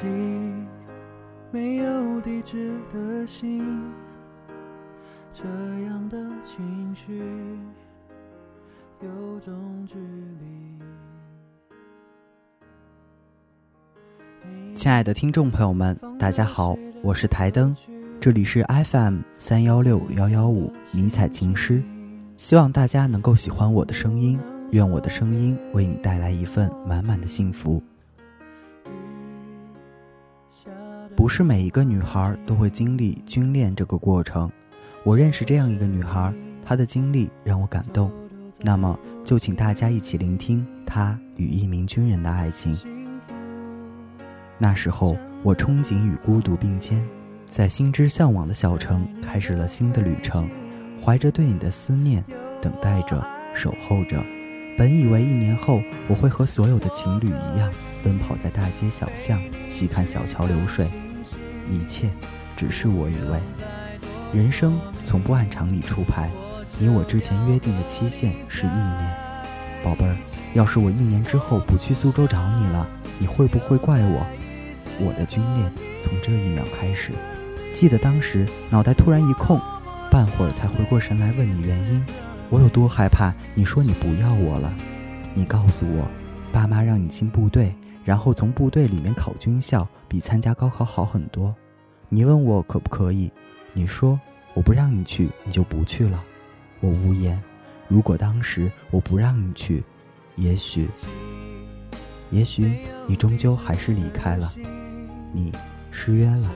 己，没有地址的信，这样的情绪有种距离。亲爱的听众朋友们，大家好，我是台灯，这里是 FM 三幺六幺幺五迷彩情诗，希望大家能够喜欢我的声音，愿我的声音为你带来一份满满的幸福。不是每一个女孩都会经历军恋这个过程，我认识这样一个女孩，她的经历让我感动，那么就请大家一起聆听她与一名军人的爱情。那时候，我憧憬与孤独并肩，在心之向往的小城开始了新的旅程，怀着对你的思念，等待着，守候着。本以为一年后我会和所有的情侣一样，奔跑在大街小巷，细看小桥流水。一切，只是我以为。人生从不按常理出牌，你我之前约定的期限是一年。宝贝儿，要是我一年之后不去苏州找你了，你会不会怪我？我的军恋从这一秒开始，记得当时脑袋突然一空，半会儿才回过神来问你原因。我有多害怕？你说你不要我了，你告诉我，爸妈让你进部队，然后从部队里面考军校，比参加高考好很多。你问我可不可以？你说我不让你去，你就不去了。我无言。如果当时我不让你去，也许，也许你终究还是离开了。你失约了。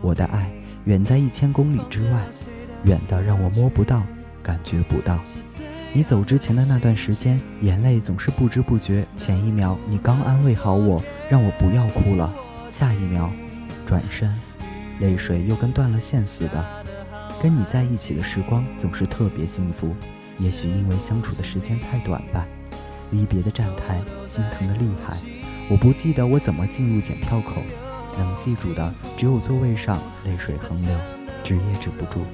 我的爱远在一千公里之外，远的让我摸不到，感觉不到。你走之前的那段时间，眼泪总是不知不觉。前一秒你刚安慰好我，让我不要哭了，下一秒，转身，泪水又跟断了线似的。跟你在一起的时光总是特别幸福，也许因为相处的时间太短吧。离别的站台，心疼的厉害。我不记得我怎么进入检票口，能记住的只有座位上泪水横流，止也止不住。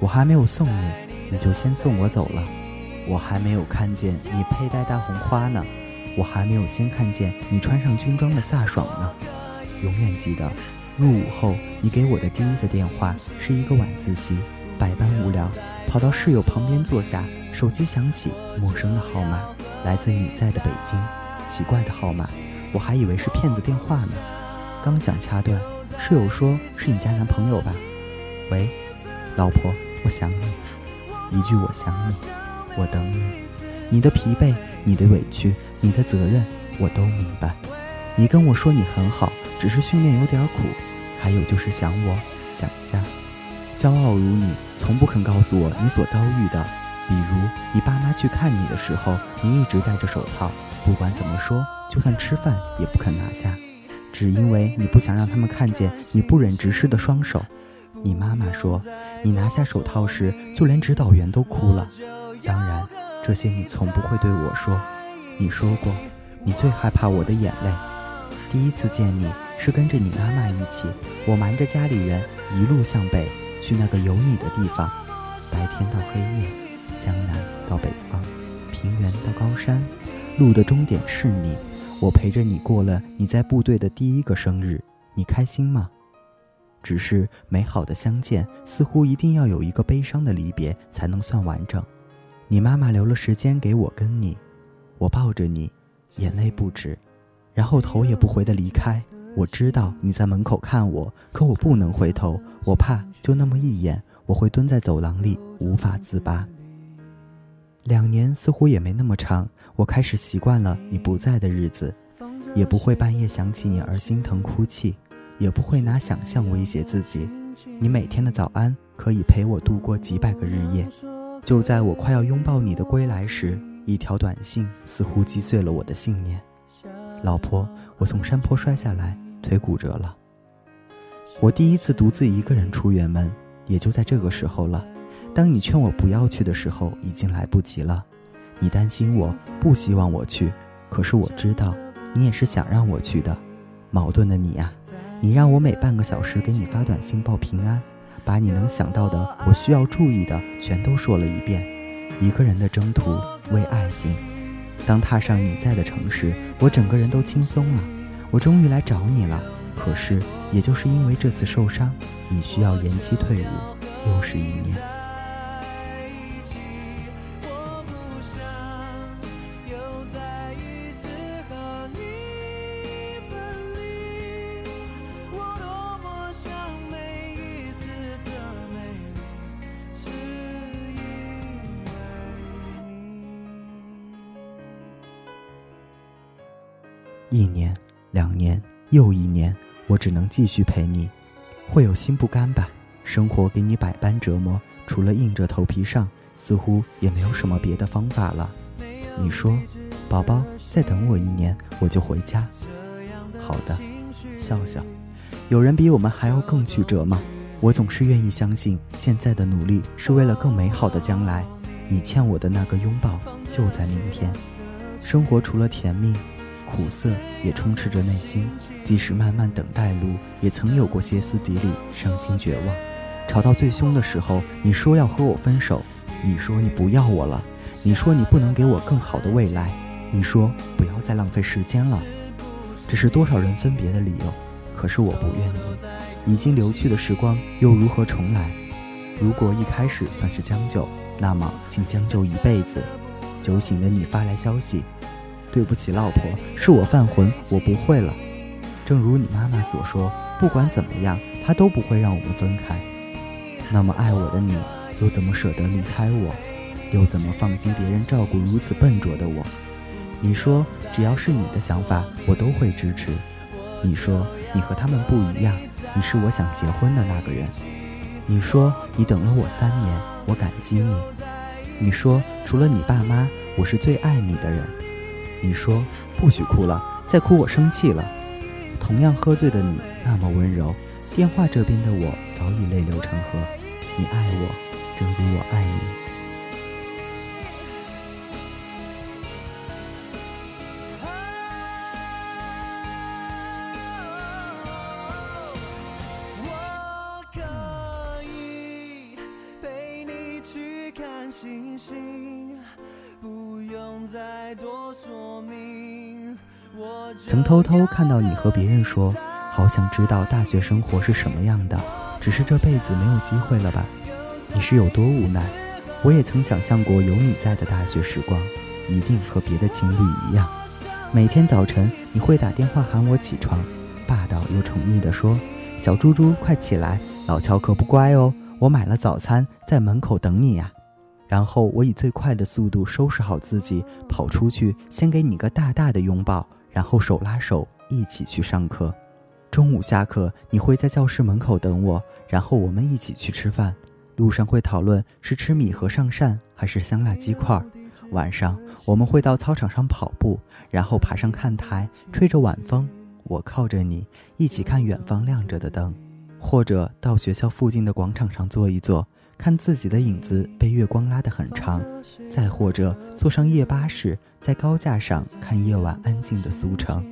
我还没有送你，你就先送我走了。我还没有看见你佩戴大红花呢，我还没有先看见你穿上军装的飒爽呢。永远记得。入伍后，你给我的第一个电话是一个晚自习，百般无聊，跑到室友旁边坐下，手机响起，陌生的号码，来自你在的北京，奇怪的号码，我还以为是骗子电话呢。刚想掐断，室友说是你家男朋友吧？喂，老婆，我想你。一句我想你，我等你。你的疲惫，你的委屈，你的责任，我都明白。你跟我说你很好，只是训练有点苦。还有就是想我，想家，骄傲如你，从不肯告诉我你所遭遇的。比如你爸妈去看你的时候，你一直戴着手套，不管怎么说，就算吃饭也不肯拿下，只因为你不想让他们看见你不忍直视的双手。你妈妈说，你拿下手套时，就连指导员都哭了。当然，这些你从不会对我说。你说过，你最害怕我的眼泪。第一次见你。是跟着你妈妈一起，我瞒着家里人，一路向北，去那个有你的地方。白天到黑夜，江南到北方，平原到高山，路的终点是你。我陪着你过了你在部队的第一个生日，你开心吗？只是美好的相见，似乎一定要有一个悲伤的离别才能算完整。你妈妈留了时间给我跟你，我抱着你，眼泪不止，然后头也不回的离开。我知道你在门口看我，可我不能回头，我怕就那么一眼，我会蹲在走廊里无法自拔。两年似乎也没那么长，我开始习惯了你不在的日子，也不会半夜想起你而心疼哭泣，也不会拿想象威胁自己。你每天的早安可以陪我度过几百个日夜。就在我快要拥抱你的归来时，一条短信似乎击碎了我的信念，老婆，我从山坡摔下来。腿骨折了。我第一次独自一个人出远门，也就在这个时候了。当你劝我不要去的时候，已经来不及了。你担心我，不希望我去，可是我知道，你也是想让我去的。矛盾的你呀，你让我每半个小时给你发短信报平安，把你能想到的、我需要注意的全都说了一遍。一个人的征途，为爱行。当踏上你在的城市，我整个人都轻松了。我终于来找你了。可是，也就是因为这次受伤，你需要延期退伍，又是一年。一年，两年，又一年，我只能继续陪你。会有心不甘吧？生活给你百般折磨，除了硬着头皮上，似乎也没有什么别的方法了。你说，宝宝，再等我一年，我就回家。好的，笑笑。有人比我们还要更曲折吗？我总是愿意相信，现在的努力是为了更美好的将来。你欠我的那个拥抱，就在明天。生活除了甜蜜。苦涩也充斥着内心，即使慢慢等待路，也曾有过歇斯底里、伤心绝望。吵到最凶的时候，你说要和我分手，你说你不要我了，你说你不能给我更好的未来，你说不要再浪费时间了。这是多少人分别的理由，可是我不愿意。已经流去的时光又如何重来？如果一开始算是将就，那么请将就一辈子。酒醒的你发来消息。对不起，老婆，是我犯浑，我不会了。正如你妈妈所说，不管怎么样，她都不会让我们分开。那么爱我的你，又怎么舍得离开我？又怎么放心别人照顾如此笨拙的我？你说，只要是你的想法，我都会支持。你说，你和他们不一样，你是我想结婚的那个人。你说，你等了我三年，我感激你。你说，除了你爸妈，我是最爱你的人。你说不许哭了，再哭我生气了。同样喝醉的你那么温柔，电话这边的我早已泪流成河。你爱我，正如我爱你。我可以陪你去看星星。曾偷偷看到你和别人说，好想知道大学生活是什么样的，只是这辈子没有机会了吧？你是有多无奈？我也曾想象过有你在的大学时光，一定和别的情侣一样。每天早晨你会打电话喊我起床，霸道又宠溺地说：“小猪猪，快起来，老乔可不乖哦，我买了早餐在门口等你呀。”然后我以最快的速度收拾好自己，跑出去，先给你个大大的拥抱，然后手拉手一起去上课。中午下课，你会在教室门口等我，然后我们一起去吃饭。路上会讨论是吃米和上膳还是香辣鸡块。晚上我们会到操场上跑步，然后爬上看台，吹着晚风，我靠着你一起看远方亮着的灯，或者到学校附近的广场上坐一坐。看自己的影子被月光拉得很长，再或者坐上夜巴士，在高架上看夜晚安静的苏城。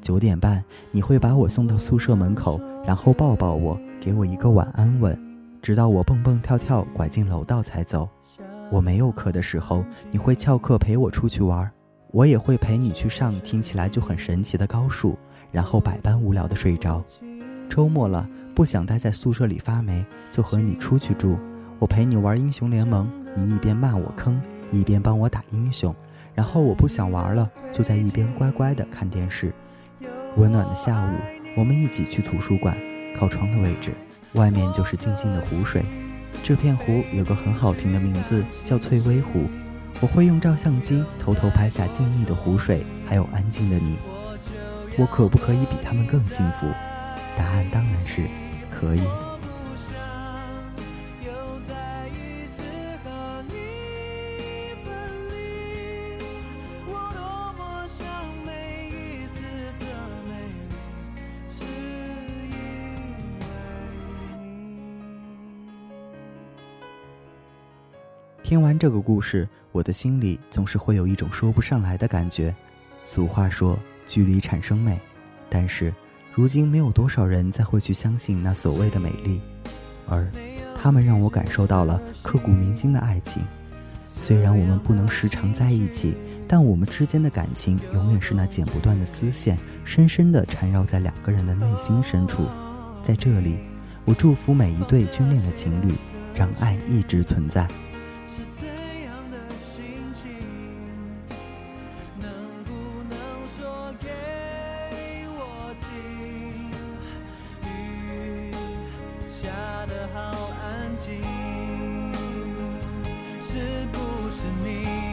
九点半，你会把我送到宿舍门口，然后抱抱我，给我一个晚安吻，直到我蹦蹦跳跳拐进楼道才走。我没有课的时候，你会翘课陪我出去玩，我也会陪你去上听起来就很神奇的高数，然后百般无聊的睡着。周末了，不想待在宿舍里发霉，就和你出去住。我陪你玩英雄联盟，你一边骂我坑，一边帮我打英雄。然后我不想玩了，就在一边乖乖的看电视。温暖的下午，我们一起去图书馆，靠窗的位置，外面就是静静的湖水。这片湖有个很好听的名字，叫翠微湖。我会用照相机偷偷拍下静谧的湖水，还有安静的你。我可不可以比他们更幸福？答案当然是可以。听完这个故事，我的心里总是会有一种说不上来的感觉。俗话说“距离产生美”，但是如今没有多少人再会去相信那所谓的美丽。而他们让我感受到了刻骨铭心的爱情。虽然我们不能时常在一起，但我们之间的感情永远是那剪不断的丝线，深深地缠绕在两个人的内心深处。在这里，我祝福每一对眷恋的情侣，让爱一直存在。是怎样的心情能不能说给我听？雨下得好安静是不是你？